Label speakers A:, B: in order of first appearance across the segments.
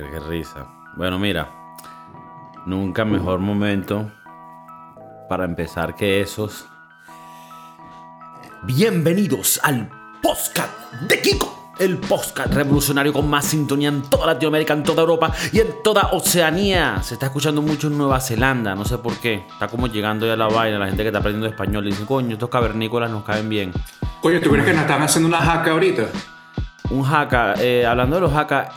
A: Qué risa. Bueno, mira, nunca mejor momento para empezar que esos. Bienvenidos al podcast de Kiko. El podcast revolucionario con más sintonía en toda Latinoamérica, en toda Europa y en toda Oceanía. Se está escuchando mucho en Nueva Zelanda, no sé por qué. Está como llegando ya la vaina, la gente que está aprendiendo español. Y dice, coño, estos cavernícolas nos caen bien.
B: Oye, ¿tú crees que nos están haciendo una jaca ahorita?
A: Un jaca, eh, hablando de los jacas,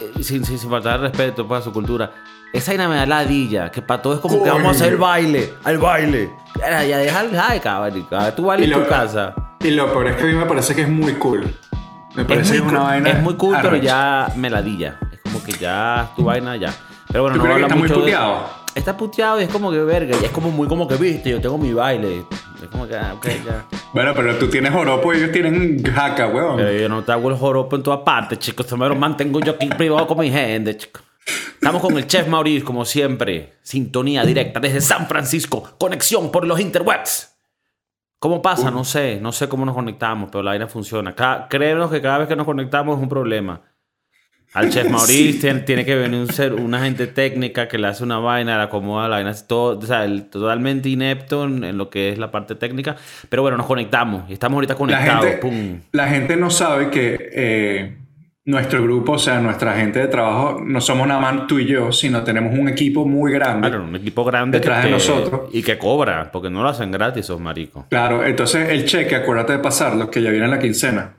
A: eh, sin, sin, sin faltar respeto para su cultura, esa vaina me da ladilla, que para todo es como que
B: Coño.
A: vamos a hacer el baile, al baile. Ya, ya deja el jaca, marica. Tú bailes en tu casa.
B: Y lo peor es que a mí me parece que es muy cool. Me parece
A: Es muy,
B: que una
A: cool,
B: vaina.
A: es muy cool, pero ya me ladilla. Es como que ya tu vaina ya. Pero bueno,
B: ¿Tú
A: no
B: crees que está muy
A: mucho de-
B: puteado?
A: Está puteado y es como que verga. Y es como muy como que viste, yo tengo mi baile. Es como que, ah, ok, ya.
B: Bueno, pero tú tienes joropo y ellos tienen jaca, weón.
A: Pero yo no te hago el joropo en todas partes, chicos. Esto me lo mantengo yo aquí privado con mi gente, chicos. Estamos con el chef Maurice, como siempre. Sintonía directa desde San Francisco. Conexión por los interwebs. ¿Cómo pasa? No sé. No sé cómo nos conectamos, pero la vaina funciona. Ca- créenos que cada vez que nos conectamos es un problema. Al chef Maurice tiene, tiene que venir un ser, una gente técnica que le hace una vaina, le acomoda la vaina, todo, o sea, el- totalmente inepto en, en lo que es la parte técnica. Pero bueno, nos conectamos y estamos ahorita
B: la,
A: conectados.
B: gente,
A: Pum.
B: la gente no sabe que eh, nuestro grupo, o sea, nuestra gente de trabajo, no somos nada más tú y yo, sino tenemos un equipo muy grande.
A: Claro, un equipo grande
B: Detrás
A: que
B: de
A: te-
B: nosotros.
A: y que cobra, porque no lo hacen gratis esos maricos.
B: Claro, entonces el cheque, acuérdate de pasarlo, que ya viene la quincena.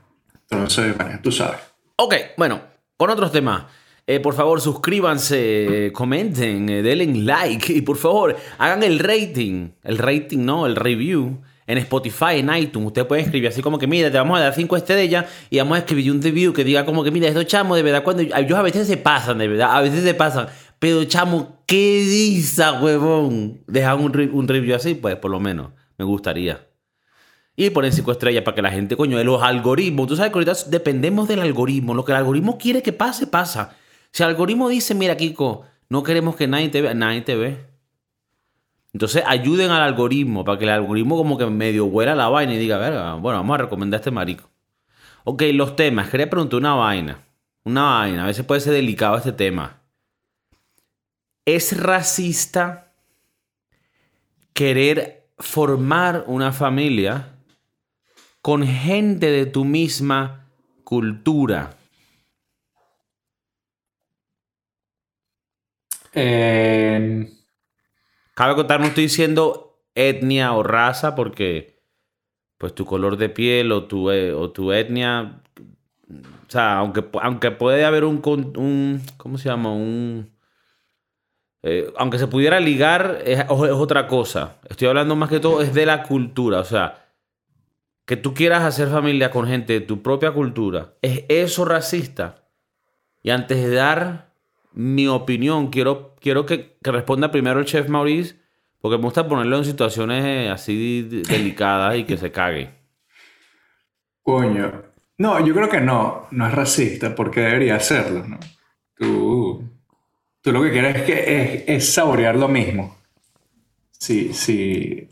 B: Entonces, bueno, tú sabes.
A: Ok, bueno, con otros temas. Eh, por favor, suscríbanse, comenten, eh, denle like y por favor, hagan el rating. El rating, no, el review. En Spotify, en iTunes, ustedes pueden escribir así como que, mira, te vamos a dar 5 estrellas y vamos a escribir un review que diga como que, mira, estos chamos, de verdad, cuando ellos a veces se pasan, de verdad, a veces se pasan. Pero, chamo, qué risa, huevón. Dejan un, un review así, pues, por lo menos, me gustaría. Y ponen cinco estrellas para que la gente, coño, los algoritmos. Tú sabes que ahorita dependemos del algoritmo. Lo que el algoritmo quiere que pase, pasa. Si el algoritmo dice, mira, Kiko, no queremos que nadie te vea, nadie te ve. Entonces ayuden al algoritmo para que el algoritmo como que medio huela la vaina y diga, verga, bueno, vamos a recomendar a este marico. Ok, los temas. Quería preguntar una vaina. Una vaina. A veces puede ser delicado este tema. ¿Es racista querer formar una familia con gente de tu misma cultura?
B: Eh,
A: Cabe contar, no estoy diciendo etnia o raza porque pues tu color de piel o tu, eh, o tu etnia, o sea, aunque, aunque puede haber un ¿cómo se llama? Un... eh, aunque se pudiera ligar, es, es otra cosa. Estoy hablando más que todo, es de la cultura, o sea, que tú quieras hacer familia con gente de tu propia cultura, ¿es eso racista? Y antes de dar mi opinión, quiero, quiero que, que responda primero el chef Maurice, porque me gusta ponerlo en situaciones eh, así de- delicadas y que se cague.
B: coño. No, yo creo que no. No es racista, porque debería serlo, ¿no? Tú, tú lo que quieres es, que, es, es saborear lo mismo. Sí, sí.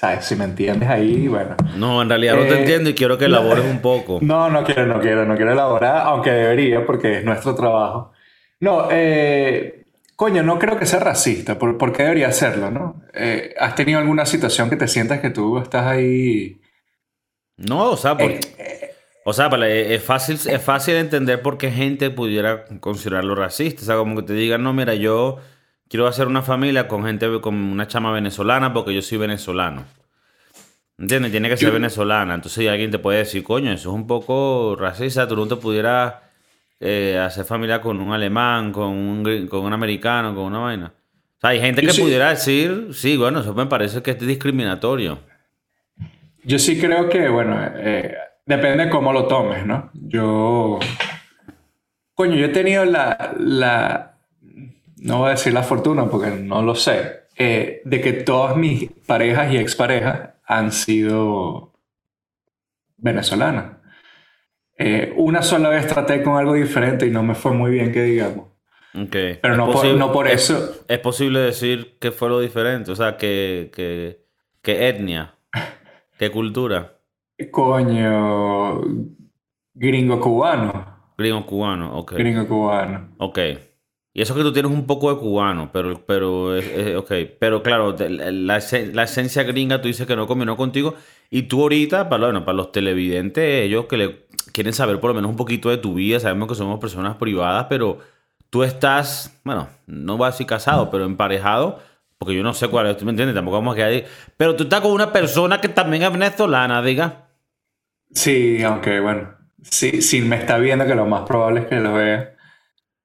B: ¿Sabes? Si me entiendes ahí, bueno.
A: No, en realidad no te
B: Eh,
A: entiendo y quiero que elabores un poco.
B: No, no quiero, no quiero, no quiero elaborar, aunque debería, porque es nuestro trabajo. No, eh, coño, no creo que sea racista, ¿por, por qué debería serlo, no? Eh, ¿has tenido alguna situación que te sientas que tú estás ahí?
A: No, o sea, o sea, es fácil, es fácil entender por qué gente pudiera considerarlo racista. O sea, como que te digan, no, mira, yo quiero hacer una familia con gente, con una chama venezolana porque yo soy venezolano. ¿Entiendes? Tiene que ser
B: Yo-
A: venezolana. Entonces alguien te puede decir, coño, eso es un poco racista. Tú no te pudieras eh, hacer familia con un alemán, con un, con un americano, con una vaina. O sea, hay gente
B: Yo
A: que
B: sí-
A: pudiera decir, sí, bueno, eso me parece que es discriminatorio.
B: Yo sí creo que, bueno, eh, depende de cómo lo tomes, ¿no? Yo, coño, yo he tenido la, la, no voy a decir la fortuna porque no lo sé, eh, de que todas mis parejas y exparejas han sido venezolanas. Eh, una sola vez traté con algo diferente y no me fue muy bien, que digamos.
A: Ok.
B: Pero no por- no por
A: es-
B: eso.
A: Es, posible decir que fue lo diferente, o sea, que, que, que etnia, que cultura.
B: Coño, gringo cubano.
A: Gringo cubano, ok.
B: Gringo cubano.
A: Ok. Y eso que tú tienes un poco de cubano, pero, pero, ok. Pero claro, la, esencia gringa tú dices que no combinó contigo. Y tú ahorita, para, bueno, para los televidentes, ellos que le quieren saber por lo menos un poquito de tu vida, sabemos que somos personas privadas, pero tú estás, bueno, no vas a decir casado, pero emparejado, porque yo no sé cuál es, ¿tú me entiendes? Tampoco vamos a quedar ahí. Pero tú estás con una persona que también es venezolana, diga.
B: Sí, aunque bueno, sí, sí me está viendo que lo más probable es que lo vea.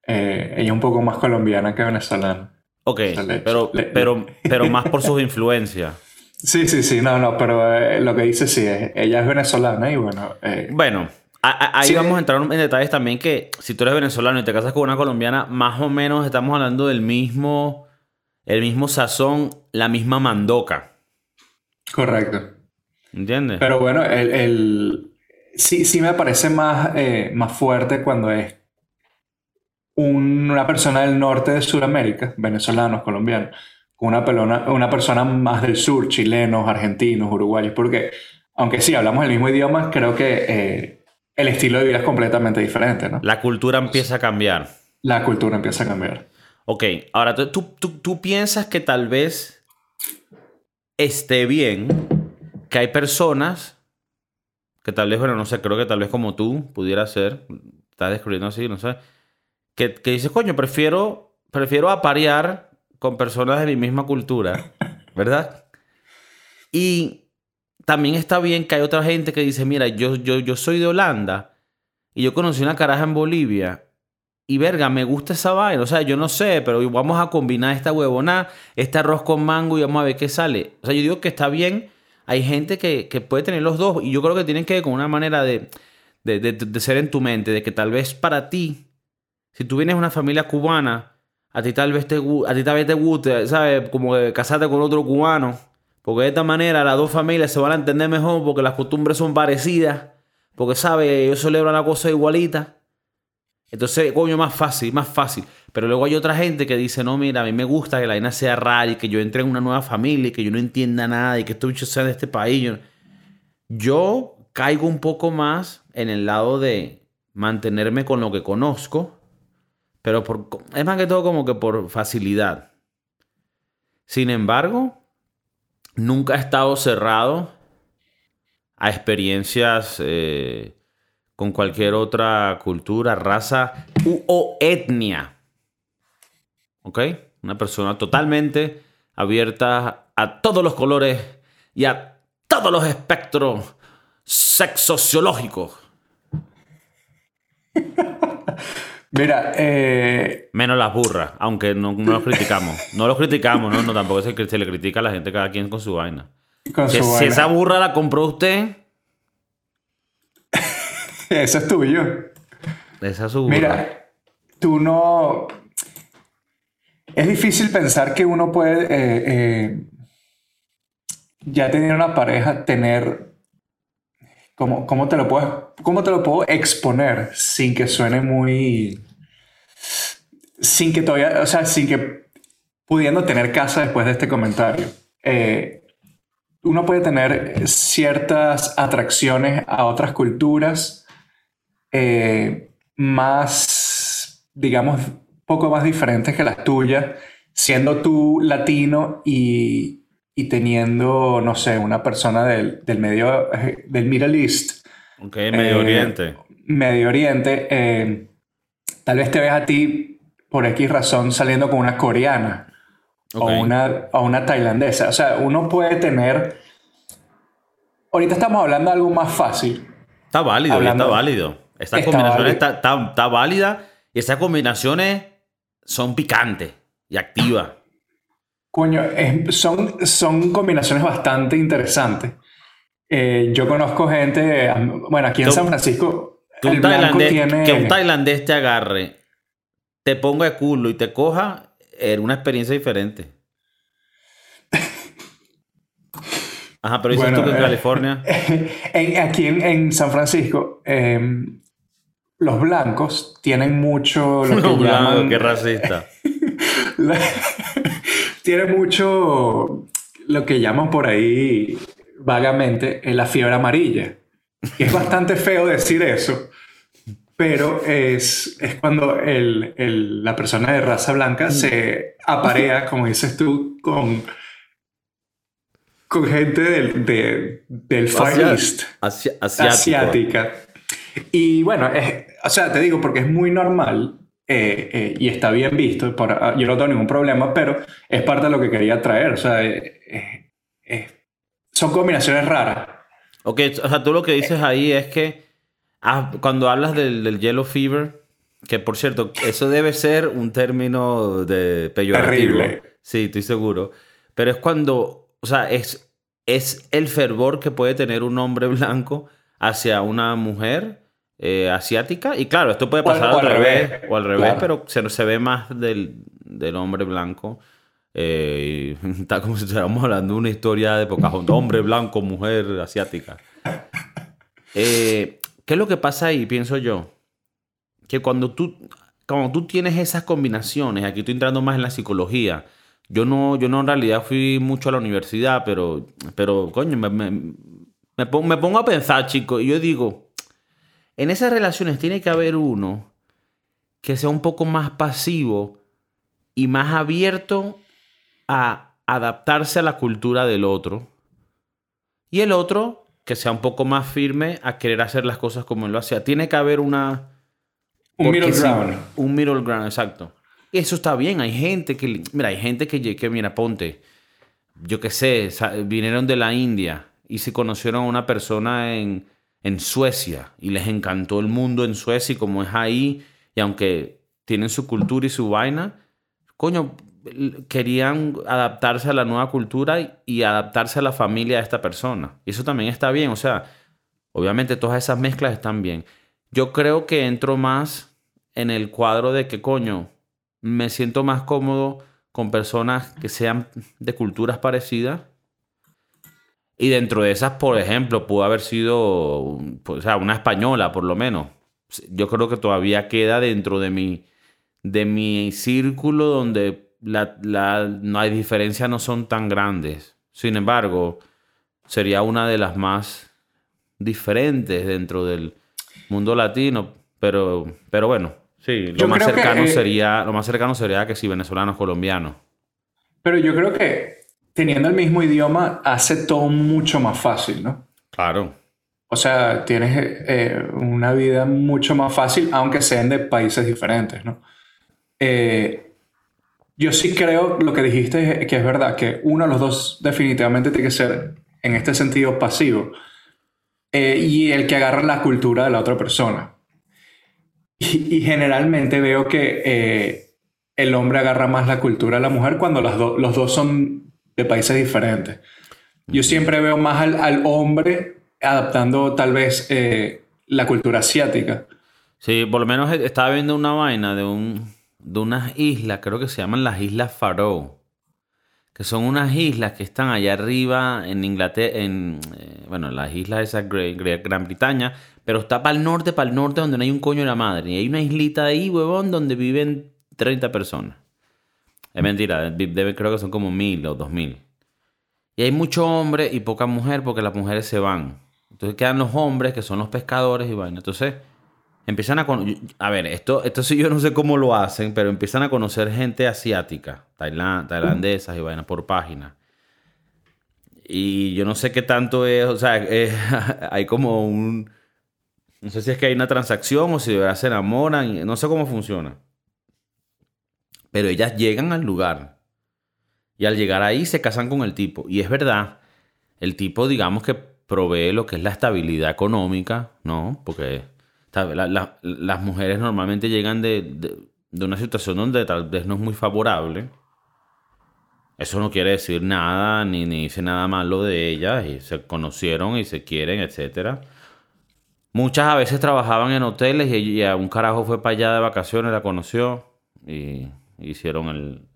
B: Eh, ella es un poco más colombiana que venezolana.
A: Ok, pero, pero, pero más por sus influencias.
B: Sí, sí, sí, no, no, pero eh, lo que dice sí, es, ella es venezolana y bueno.
A: Eh, bueno, ahí vamos a entrar en detalles también que si tú eres venezolano y te casas con una colombiana, más o menos estamos hablando del mismo, el mismo sazón, la misma mandoca.
B: Correcto.
A: ¿Entiendes?
B: Pero bueno, el, sí, sí me parece más, más fuerte cuando es una persona del norte de Sudamérica, venezolanos, colombianos, con una, pelona, una persona más del sur, chilenos, argentinos, uruguayos, porque aunque sí hablamos el mismo idioma, creo que eh, el estilo de vida es completamente diferente, ¿no?
A: La cultura empieza a cambiar.
B: La cultura empieza a cambiar.
A: Ok, ahora tú, tú, tú piensas que tal vez esté bien que hay personas que tal vez, bueno, no sé, creo que tal vez como tú pudiera ser, estás descubriendo así, no sé, que, que dices, coño, prefiero, prefiero aparear con personas de mi misma cultura, ¿verdad? Y también está bien que hay otra gente que dice, mira, yo, yo, yo soy de Holanda y yo conocí una caraja en Bolivia y verga, me gusta esa vaina. O sea, yo no sé, pero vamos a combinar esta huevona, este arroz con mango y vamos a ver qué sale. O sea, yo digo que está bien. Hay gente que, que puede tener los dos y yo creo que tienen que ver con una manera de, de, de ser en tu mente, de que tal vez para ti si tú vienes de una familia cubana, a ti tal vez te, a ti tal vez te guste, ¿sabes? Como casarte con otro cubano. Porque de esta manera las dos familias se van a entender mejor porque las costumbres son parecidas. Porque, ¿sabes? Ellos celebran la cosa igualita. Entonces, coño, más fácil, más fácil. Pero luego hay otra gente que dice, no, mira, a mí me gusta que la vaina sea rara y que yo entre en una nueva familia y que yo no entienda nada y que estos bichos sean de este país. Yo caigo un poco más en el lado de mantenerme con lo que conozco pero por, es más que todo como que por facilidad. Sin embargo, nunca he estado cerrado a experiencias eh, con cualquier otra cultura, raza o etnia. ¿Ok? Una persona totalmente abierta a todos los colores y a todos los espectros sexociológicos.
B: Mira, eh...
A: Menos las burras, aunque no, no los criticamos. No los criticamos, no, no tampoco se, se, le critica a la gente cada quien con su vaina. si, esa burra la compró usted...
B: Esa es tuyo.
A: Esa es su burra.
B: Mira, tú no... Es difícil pensar que uno puede, eh, eh, ya tener una pareja, tener ¿Cómo, cómo, te lo puedo, ¿Cómo te lo puedo exponer sin que suene muy sin que todavía, o sea, sin que pudiendo tener casa después de este comentario. Eh, uno puede tener ciertas atracciones a otras culturas eh, más, digamos, poco más diferentes que las tuyas, siendo tú latino y, y teniendo, no sé, una persona del, del medio, del Middle East.
A: Ok, Medio Oriente.
B: Medio Oriente. tal vez te veas a ti por X razón saliendo con una coreana o, una, o una tailandesa. O sea, uno puede tener... Ahorita estamos hablando de algo más fácil.
A: Está válido, está válido. Esta combinación está, está, válida y estas combinaciones son picantes y activas.
B: Coño, son, son combinaciones bastante interesantes. Eh, yo conozco gente, bueno, aquí en San Francisco,
A: que un, que un tailandés te agarre te ponga de culo y te coja, era una experiencia diferente. Ajá, pero dices tú que en eh, California.
B: aquí en, San Francisco, em, los blancos tienen mucho.
A: Lo que llaman, qué racista.
B: tienen mucho lo que llaman por ahí vagamente la fiebre amarilla. Y es bastante feo decir eso, pero es, es cuando el, el, la persona de raza blanca se aparea, como dices tú, con, con gente del, de, del Far East, asiática. Y bueno, o sea, te digo, porque es muy normal eh, eh, y está bien visto, ah, yo no tengo ningún problema, pero es parte de lo que quería traer. O sea, eh, son combinaciones raras.
A: Ok, o sea, tú lo que dices ahí es que ah, cuando hablas del, del, yellow fever, que por cierto, eso debe ser un término de peyorativo. Terrible. Sí, estoy seguro. Pero es cuando, o sea, es, es el fervor que puede tener un hombre blanco hacia una mujer eh, asiática. Y claro, esto puede pasar al, revés, o al revés, pero se, se ve más del, del hombre blanco. Eh, está como si estuviéramos hablando de una historia de Pocahontas. Hombre blanco, mujer asiática. Eh, ¿Qué es lo que pasa ahí, pienso yo? Que cuando tú, cuando tú tienes esas combinaciones, aquí estoy entrando más en la psicología. Yo no, yo no en realidad fui mucho a la universidad, pero, pero coño, me, me, me pongo a pensar, chicos, y yo digo, en esas relaciones tiene que haber uno que sea un poco más pasivo y más abierto a adaptarse a la cultura del otro. Y el otro que sea un poco más firme a querer hacer las cosas como él lo hacía. Tiene que haber una...
B: Un middle ground.
A: un middle ground, exacto. Y eso está bien. Hay gente que... Mira, hay gente que, que mira, ponte. Yo qué sé, vinieron de la India y se conocieron a una persona en en Suecia y les encantó el mundo en Suecia y como es ahí, y aunque tienen su cultura y su vaina, coño, querían adaptarse a la nueva cultura y adaptarse a la familia de esta persona. Y eso también está bien, o sea, obviamente todas esas mezclas están bien. Yo creo que entro más en el cuadro de que, coño, me siento más cómodo con personas que sean de culturas parecidas y dentro de esas, por ejemplo, pudo haber sido pues, o sea, una española, por lo menos. Yo creo que todavía queda dentro de mi, de mi círculo donde la, la, no hay diferencias, no son tan grandes. Sin embargo, sería una de las más diferentes dentro del mundo latino. Pero, pero bueno, sí, lo más cercano eh, sería, lo más cercano sería que si venezolanos, colombianos.
B: Pero yo creo que teniendo el mismo idioma hace todo mucho más fácil, ¿no?
A: Claro.
B: O sea, tienes eh, una vida mucho más fácil, aunque sean de países diferentes, ¿no? Eh, yo sí creo lo que dijiste que es verdad, que uno de los dos definitivamente tiene que ser, en este sentido, pasivo. Eh, y el que agarra la cultura de la otra persona. Y, generalmente veo que el hombre agarra más la cultura de la mujer cuando las los dos son de países diferentes. Yo siempre veo más al, hombre adaptando tal vez eh, la cultura asiática.
A: Sí, por lo menos estaba viendo una vaina de, un, de unas islas, creo que se llaman las Islas Faroe, que son unas islas que están allá arriba en Inglaterra, en, eh, bueno, las islas esas Gran Bretaña, pero está para el norte, para el norte donde no hay un coño de la madre. Y hay una islita ahí, huevón, donde viven 30 personas. Es mentira, debe, creo que son como mil o dos mil. Y hay mucho hombre y poca mujer porque las mujeres se van. Entonces quedan los hombres que son los pescadores y vaina. Entonces empiezan a... A ver, esto, esto sí yo no sé cómo lo hacen, pero empiezan a conocer gente asiática, tailandesas y vaina por página. Y yo no sé qué tanto es, o sea, hay como un... No sé si es que hay una transacción o si de verdad se enamoran, no sé cómo funciona. Pero ellas llegan al lugar. Y al llegar ahí se casan con el tipo. Y es verdad, el tipo digamos que provee lo que es la estabilidad económica, ¿no? Porque las mujeres normalmente llegan de, una situación donde tal vez no es muy favorable. Eso no quiere decir nada, ni, ni dice nada malo de ellas, y se conocieron y se quieren, etc. Muchas a veces trabajaban en hoteles y, y un carajo fue para allá de vacaciones, la conoció y hicieron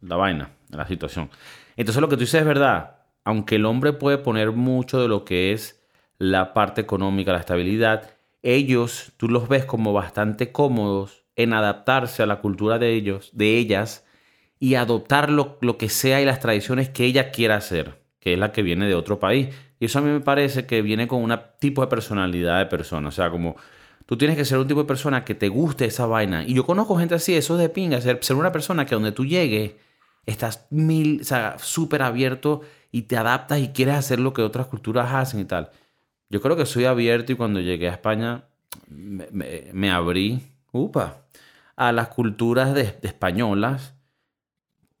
A: la vaina, la situación. Entonces lo que tú dices es verdad. Aunque el hombre puede poner mucho de lo que es la parte económica, la estabilidad, ellos, tú los ves como bastante cómodos en adaptarse a la cultura de ellos, de ellas, y adoptar lo, lo que sea y las tradiciones que ella quiera hacer, que es la que viene de otro país. Y eso a mí me parece que viene con un tipo de personalidad de persona. O sea, como Tú tienes que ser un tipo de persona que te guste esa vaina. Y yo conozco gente así, eso es de pinga, ser, ser una persona que donde tú llegues estás mil, o súper abierto y te adaptas y quieres hacer lo que otras culturas hacen y tal. Yo creo que soy abierto y cuando llegué a España me, abrí, upa, a las culturas de españolas,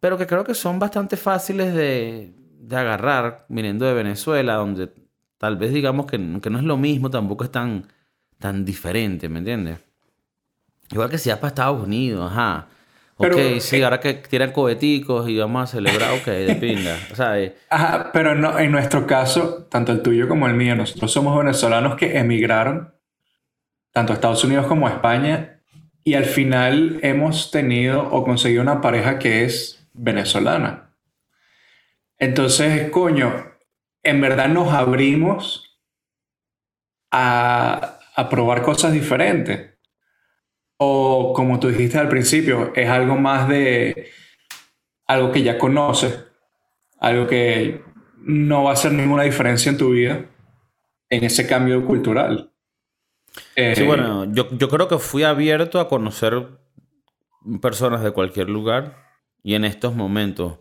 A: pero que creo que son bastante fáciles de, de agarrar viniendo de Venezuela, donde tal vez digamos que, que no es lo mismo, tampoco es tan, tan diferente, ¿me entiendes? Igual que si vas para Estados Unidos, ajá.
B: Pero,
A: ok, sí,
B: eh,
A: ahora que tiran coheticos y vamos a celebrar, ok, de pinga. O sea, eh,
B: Ajá, pero no, en nuestro caso, tanto el tuyo como el mío, nosotros somos venezolanos que emigraron tanto a Estados Unidos como a España y al final hemos tenido o conseguido una pareja que es venezolana. Entonces, coño, en verdad nos abrimos a, a probar cosas diferentes. O como tú dijiste al principio, es algo más de algo que ya conoces, algo que no va a hacer ninguna diferencia en tu vida en ese cambio cultural. Eh,
A: Sí, bueno, yo, yo creo que fui abierto a conocer personas de cualquier lugar y en estos momentos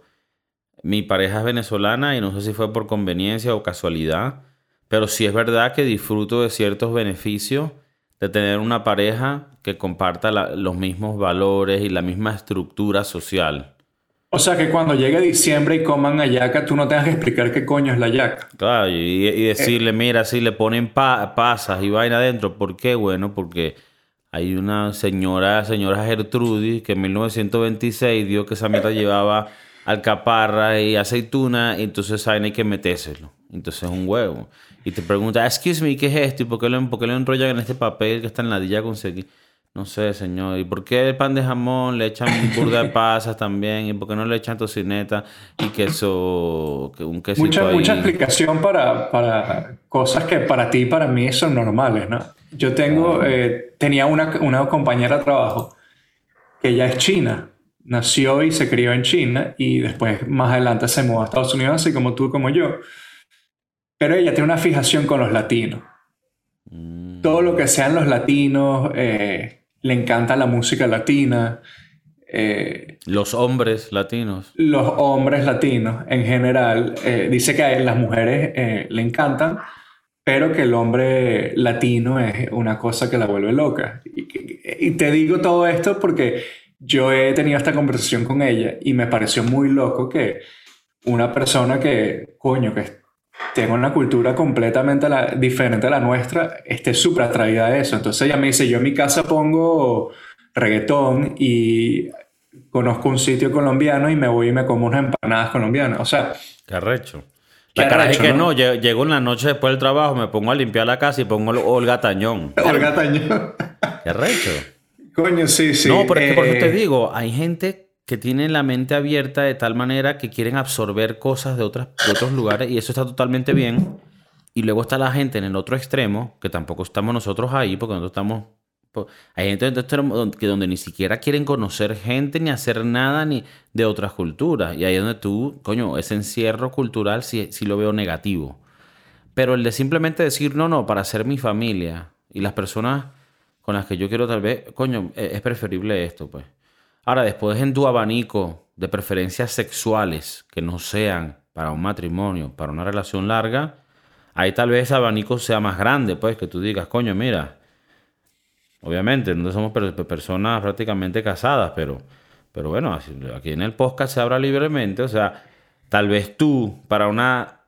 A: mi pareja es venezolana y no sé si fue por conveniencia o casualidad, pero sí es verdad que disfruto de ciertos beneficios de tener una pareja que comparta la- los mismos valores y la misma estructura social.
B: O sea que cuando llegue diciembre y coman hallaca, tú no tengas que explicar qué coño es la hallaca.
A: Claro, y, y decirle, mira, si le ponen pa- pasas y vaina adentro, ¿por qué? Bueno, porque hay una señora, señora Gertrudis, que en 1926 dio que esa mierda llevaba alcaparra y aceituna, y entonces saben hay que metérselo. Entonces es un huevo. Y te pregunta, excuse me, ¿qué es esto? ¿Y por qué lo, por qué lo enrollan en este papel que está en la dilla conseguí? No sé, señor. ¿Y por qué el pan de jamón le echan burda de pasas también? ¿Y por qué no le echan tocineta y queso, que un quesito
B: Mucha,
A: ahí?
B: mucha explicación para, para cosas que para ti y para mí son normales, ¿no? Yo tengo, eh, tenía una, una compañera de trabajo que ella es china, nació y se crió en China y después más adelante se mudó a Estados Unidos, así como tú, como yo. Pero ella tiene una fijación con los latinos.
A: Mm.
B: Todo lo que sean los latinos, eh, le encanta la música latina. eh,
A: Los hombres latinos.
B: los hombres latinos en general, eh, dice que a las mujeres le encantan, pero que el hombre latino es una cosa que la vuelve loca. Y, y te digo todo esto porque yo he tenido esta conversación con ella y me pareció muy loco que una persona que, coño, que tenga una cultura completamente la- diferente a la nuestra, esté súper atraída a eso. Entonces ella me dice, yo en mi casa pongo reggaetón y conozco un sitio colombiano y me voy y me como unas empanadas colombianas. O sea,
A: Qué arrecho. La cara es que
B: ¿no?
A: no, lle- llego en la noche después del trabajo, me pongo a limpiar la casa y pongo Olga Tañón.
B: Olga Tañón.
A: Qué arrecho.
B: Coño, sí, sí.
A: no, pero es que por eso
B: Eh,
A: te digo, hay gente que tiene la mente abierta de tal manera que quieren absorber cosas de, otras, de otros lugares y eso está totalmente bien. Y luego está la gente en el otro extremo, que tampoco estamos nosotros ahí, porque nosotros estamos... Hay gente en el extremo donde, que donde ni siquiera quieren conocer gente ni hacer nada ni de otras culturas. Y ahí es donde tú, coño, ese encierro cultural sí, sí lo veo negativo. Pero el de simplemente decir, no, no, para ser mi familia y las personas con las que yo quiero tal vez, coño, e- es preferible esto, pues. Ahora, después en tu abanico de preferencias sexuales que no sean para un matrimonio, para una relación larga, ahí tal vez ese abanico sea más grande, pues, que tú digas, coño, mira, obviamente, no somos per- personas prácticamente casadas, pero, pero bueno, aquí en el podcast se habla libremente, o sea, tal vez tú, para una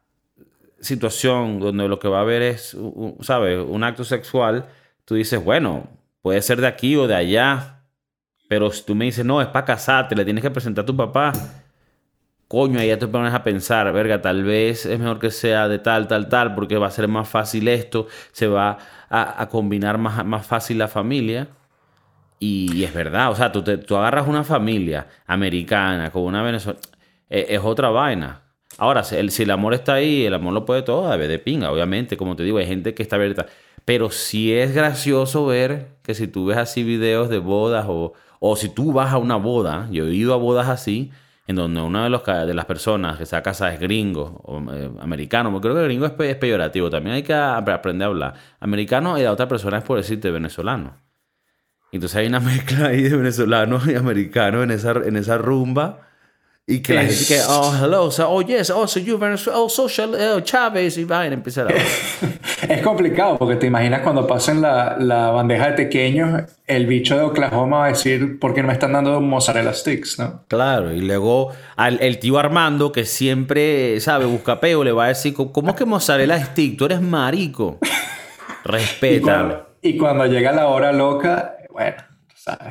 A: situación donde lo que va a haber es, ¿sabes? Un acto sexual, tú dices, bueno, puede ser de aquí o de allá, pero si tú me dices, no, es para casarte, le tienes que presentar a tu papá, coño, ahí ya te pones a pensar, verga, tal vez es mejor que sea de tal, tal, tal, porque va a ser más fácil esto, se va a, a combinar más, más fácil la familia. Y, es verdad, o sea, tú, te- tú agarras una familia americana con una venezolana, eh, es otra vaina. Ahora, si el, si el amor está ahí, el amor lo puede todo, de, de pinga, obviamente, como te digo, hay gente que está abierta. Pero sí es gracioso ver que si tú ves así videos de bodas o, o si tú vas a una boda, yo he ido a bodas así, en donde una de, los, de las personas que está casada es gringo o eh, americano, creo que gringo es, es, peyorativo, también hay que aprender a hablar. Americano y la otra persona es por decirte venezolano. Entonces hay una mezcla ahí de venezolanos y americanos en esa, en esa rumba. Y que la gente que, oh, hello, so, oh, yes, oh, so you Venezuela, oh, social, oh, Chávez, y va a empezar a...
B: es complicado, porque te imaginas cuando pasen la, la, bandeja de pequeños, el bicho de Oklahoma va a decir, ¿por qué no me están dando mozzarella sticks, no?
A: Claro, y luego al, el tío Armando, que siempre, sabe, busca peo, le va a decir, ¿cómo es que mozzarella stick? Tú eres marico. Respeta.
B: y, y cuando llega la hora loca, bueno,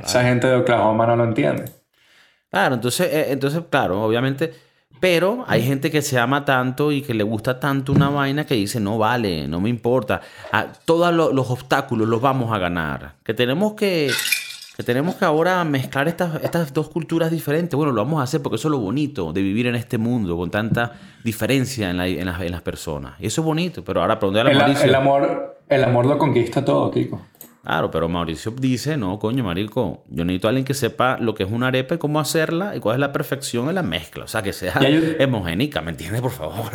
B: esa gente de Oklahoma no lo entiende.
A: Claro, entonces, eh, entonces, claro, obviamente, pero hay gente que se ama tanto y que le gusta tanto una vaina que dice, no vale, no me importa. Ah, todos los obstáculos los vamos a ganar. Que tenemos que, que tenemos que ahora mezclar estas, estas dos culturas diferentes. Bueno, lo vamos a hacer porque eso es lo bonito de vivir en este mundo con tanta diferencia en, en, las, en las, personas. Y eso es bonito, pero ahora, ¿para dónde
B: el, el, amor, el amor lo conquista todo, Kiko.
A: Claro, pero Mauricio dice, no, coño, marico, yo necesito a alguien que sepa lo que es una arepa y cómo hacerla y cuál es la perfección en la mezcla. O sea, que sea hemogénica, ¿me entiendes, por favor?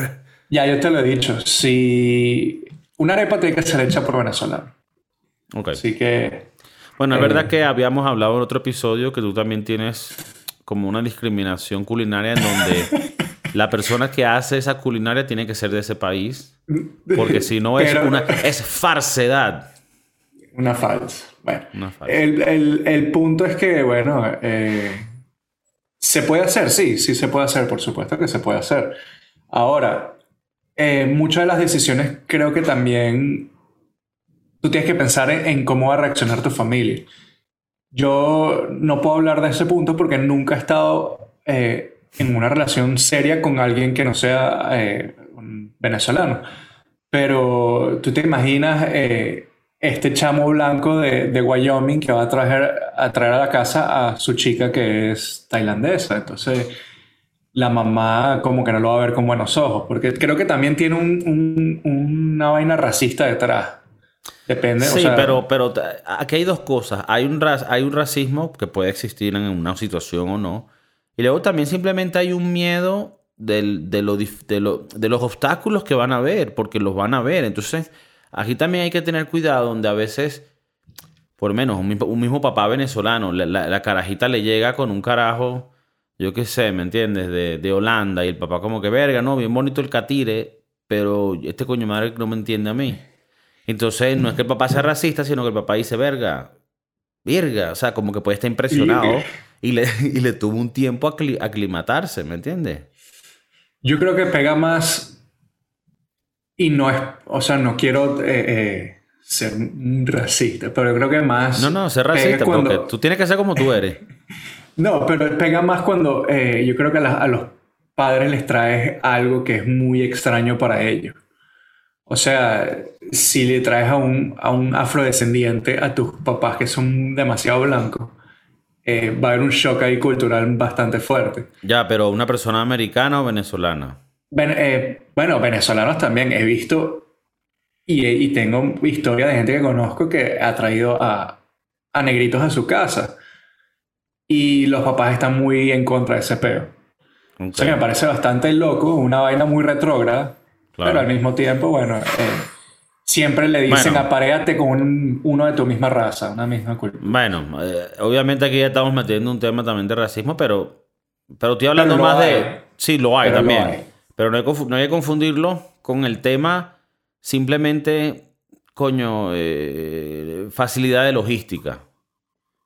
B: Ya, yo te lo he dicho. Si una arepa tiene que ser hecha por venezolano. Ok. Así que...
A: Bueno, es verdad eh, que habíamos hablado en otro episodio que tú también tienes como una discriminación culinaria en donde la persona que hace esa culinaria tiene que ser de ese país. Porque si no es una... Es falsedad.
B: Una falsa. Bueno, El, punto es que, bueno, eh, se puede hacer, sí, sí se puede hacer, por supuesto que se puede hacer. Ahora, eh, muchas de las decisiones creo que también tú tienes que pensar en, cómo va a reaccionar tu familia. Yo no puedo hablar de ese punto porque nunca he estado eh, en una relación seria con alguien que no sea venezolano. Pero tú te imaginas este chamo blanco de, de, Wyoming que va a traer, a traer a la casa a su chica que es tailandesa. Entonces, la mamá como que no lo va a ver con buenos ojos, porque creo que también tiene un, una vaina racista detrás. Depende.
A: Sí, pero, pero aquí hay dos cosas. Hay un, hay un racismo que puede existir en una situación o no. Y luego también simplemente hay un miedo del, de, lo, de, lo, de los obstáculos que van a ver, porque los van a ver. Entonces Aquí también hay que tener cuidado donde a veces, por menos, un mismo, papá venezolano, la, carajita le llega con un carajo, yo qué sé, ¿me entiendes? De, Holanda y el papá como que, verga, no, bien bonito el catire, pero este coño madre no me entiende a mí. Entonces, no es que el papá sea racista, sino que el papá dice, verga, verga, o sea, como que puede estar impresionado y le, y le tuvo un tiempo a aclimatarse, ¿me entiendes?
B: Yo creo que pega más y no es, o sea, no quiero eh, eh, ser racista, pero creo que más...
A: No, no, ser racista, porque tú tienes que ser como tú eres.
B: no, pero pega más cuando eh, yo creo que a, los padres les traes algo que es muy extraño para ellos. O sea, si le traes a un, a un afrodescendiente a tus papás que son demasiado blancos, va a haber un shock ahí cultural bastante fuerte.
A: Ya, pero una persona americana o venezolana.
B: Eh, bueno, venezolanos también he visto y, y, tengo historia de gente que conozco que ha traído a, a, negritos a su casa y los papás están muy en contra de ese peo. O sea, me parece bastante loco, una vaina muy retrógrada, pero al mismo tiempo, bueno, eh, siempre le dicen aparéate con uno de tu misma raza, una misma cultura.
A: Bueno, eh, obviamente aquí ya estamos metiendo un tema también de racismo, pero, pero estoy hablando más de... Sí, lo hay también. Pero no hay, no hay que confundirlo con el tema simplemente, coño, eh, facilidad de logística.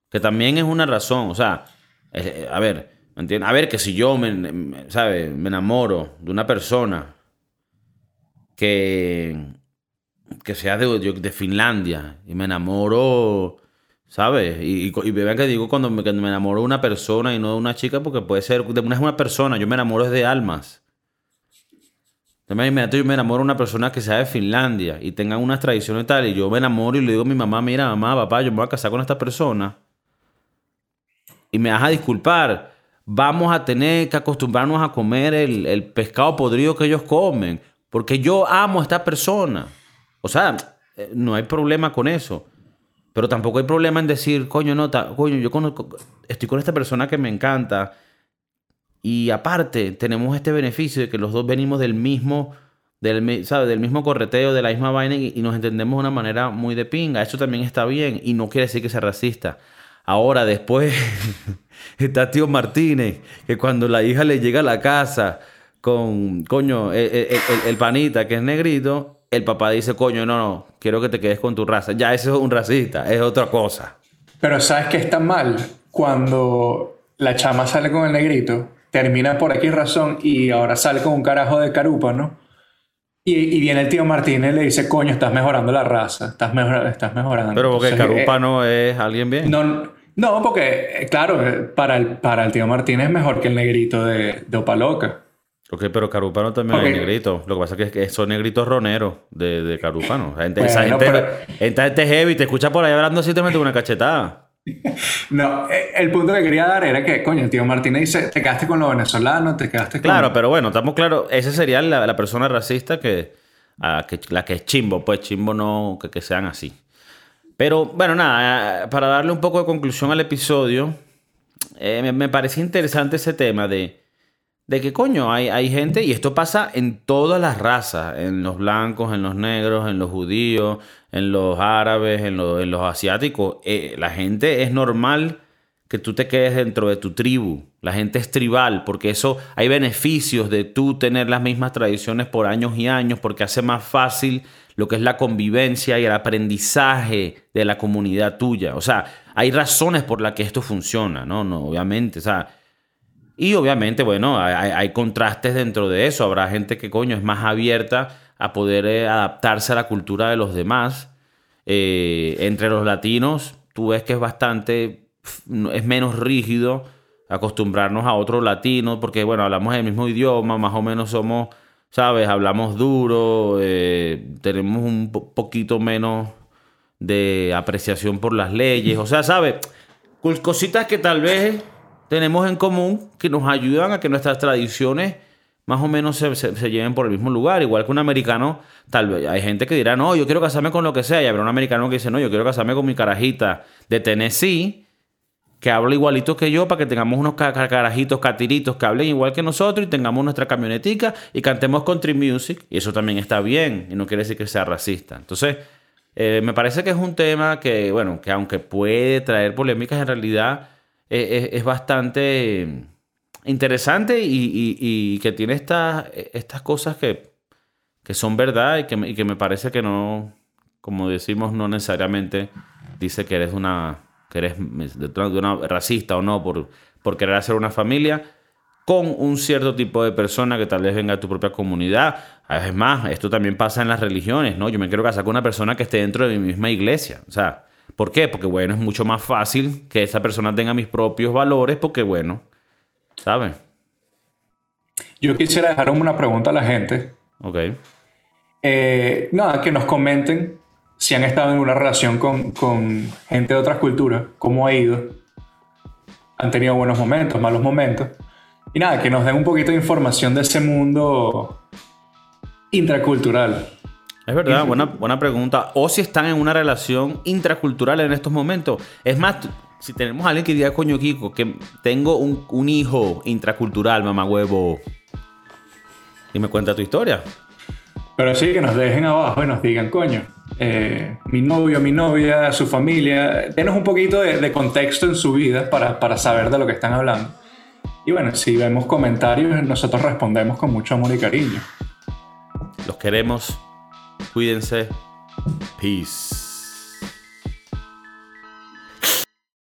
A: Que también es una razón. O sea, eh, a ver, ¿me entiendes? A ver, que si yo, me, me enamoro de una persona que, que sea de, de Finlandia y me enamoro, ¿sabes? Y, y, vean que digo cuando me, cuando me enamoro de una persona y no de una chica, porque puede ser, de es una persona, yo me enamoro de almas. También yo me enamoro de una persona que sea de Finlandia y tengan unas tradiciones tal, y yo me enamoro y le digo a mi mamá, mira, mamá, papá, yo me voy a casar con esta persona. Y me vas a disculpar, vamos a tener que acostumbrarnos a comer el, pescado podrido que ellos comen, porque yo amo a esta persona. O sea, eh, no hay problema con eso. Pero tampoco hay problema en decir, coño, no, coño, yo conozco, estoy con esta persona que me encanta Y aparte, tenemos este beneficio de que los dos venimos del mismo, del, ¿sabe? del mismo correteo, de la misma vaina y, nos entendemos de una manera muy de pinga. Eso también está bien y no quiere decir que sea racista. Ahora, después, está tío Martínez, que cuando la hija le llega a la casa con, coño, el, panita que es negrito, el papá dice, coño, no, no, quiero que te quedes con tu raza. Ya eso es un racista, es otra cosa.
B: Pero ¿sabes qué está mal? Cuando la chama sale con el negrito, termina por aquí razón y ahora sale con un carajo de carupa, ¿no? Y, viene el tío Martínez y le dice, coño, estás mejorando la raza, estás, estás mejorando.
A: Pero porque Carupa eh, no es alguien bien.
B: No, no porque, eh, claro, eh, para el, para el tío Martínez es mejor que el negrito de, de Opaloca.
A: Ok, pero Carupano también es negrito. Lo que pasa es que son negritos roneros de, de Carupano. esa, gente, heavy, te escucha por ahí hablando así te mete una cachetada.
B: No, eh, el punto que quería dar era que, coño, el tío Martínez dice, te quedaste con los venezolanos, te quedaste con...
A: Claro, pero bueno, estamos claros, esa sería la, persona racista que, que, la que es chimbo, pues chimbo no que, que sean así. Pero bueno, nada, eh, para darle un poco de conclusión al episodio, eh, me, me parecía interesante ese tema de de que coño, hay, hay gente, y esto pasa en todas las razas, en los blancos, en los negros, en los judíos, en los árabes, en, en los asiáticos. Eh, la gente es normal que tú te quedes dentro de tu tribu. La gente es tribal, porque eso hay beneficios de tú tener las mismas tradiciones por años y años, porque hace más fácil lo que es la convivencia y el aprendizaje de la comunidad tuya. O sea, hay razones por las que esto funciona, ¿no? no obviamente, o sea, y obviamente, bueno, hay, contrastes dentro de eso. Habrá gente que, coño, es más abierta a poder eh, adaptarse a la cultura de los demás. Eh, entre los latinos, tú ves que es bastante, es menos rígido acostumbrarnos a otro latino, porque, bueno, hablamos el mismo idioma, más o menos somos, ¿sabes? Hablamos duro, eh, tenemos un poquito menos de apreciación por las leyes. O sea, ¿sabes? Cositas que tal vez tenemos en común que nos ayudan a que nuestras tradiciones más o menos se, lleven por el mismo lugar. Igual que un americano, tal vez hay gente que dirá, no, yo quiero casarme con lo que sea. Y habrá un americano que dice, no, yo quiero casarme con mi carajita de Tennessee, que habla igualito que yo, para que tengamos unos carajitos, catiritos que hablen igual que nosotros y tengamos nuestra camionetica y cantemos country music. Y eso también está bien y no quiere decir que sea racista. Entonces, eh, me parece que es un tema que, bueno, que aunque puede traer polémicas, en realidad es, bastante interesante y, que tiene estas, cosas que, son verdad y que, me parece que no, como decimos, no necesariamente dice que eres una, que eres una racista o no por, por querer hacer una familia con un cierto tipo de persona que tal vez venga de tu propia comunidad. Es más, esto también pasa en las religiones, ¿no? Yo me quiero casar con una persona que esté dentro de mi misma iglesia. O sea, ¿Por qué? Porque, bueno, es mucho más fácil que esa persona tenga mis propios valores porque, bueno,
B: Yo quisiera dejar una pregunta a la gente.
A: Ok.
B: Eh, nada, que nos comenten si han estado en una relación con, con gente de otras culturas, cómo ha ido. Han tenido buenos momentos, malos momentos. Y nada, que nos den un poquito de información de ese mundo intracultural.
A: Es verdad, buena, buena pregunta. O si están en una relación intracultural en estos momentos. Es más, si tenemos a alguien que diga, coño, Kiko, que tengo un, hijo intracultural, mamá huevo. Y me cuenta tu historia.
B: Pero sí, que nos dejen abajo y nos digan, coño, eh, mi novio, mi novia, su familia. Denos un poquito de, contexto en su vida para, para saber de lo que están hablando. Y bueno, si vemos comentarios, nosotros respondemos con mucho amor y cariño.
A: Los queremos. Cuídense. Peace.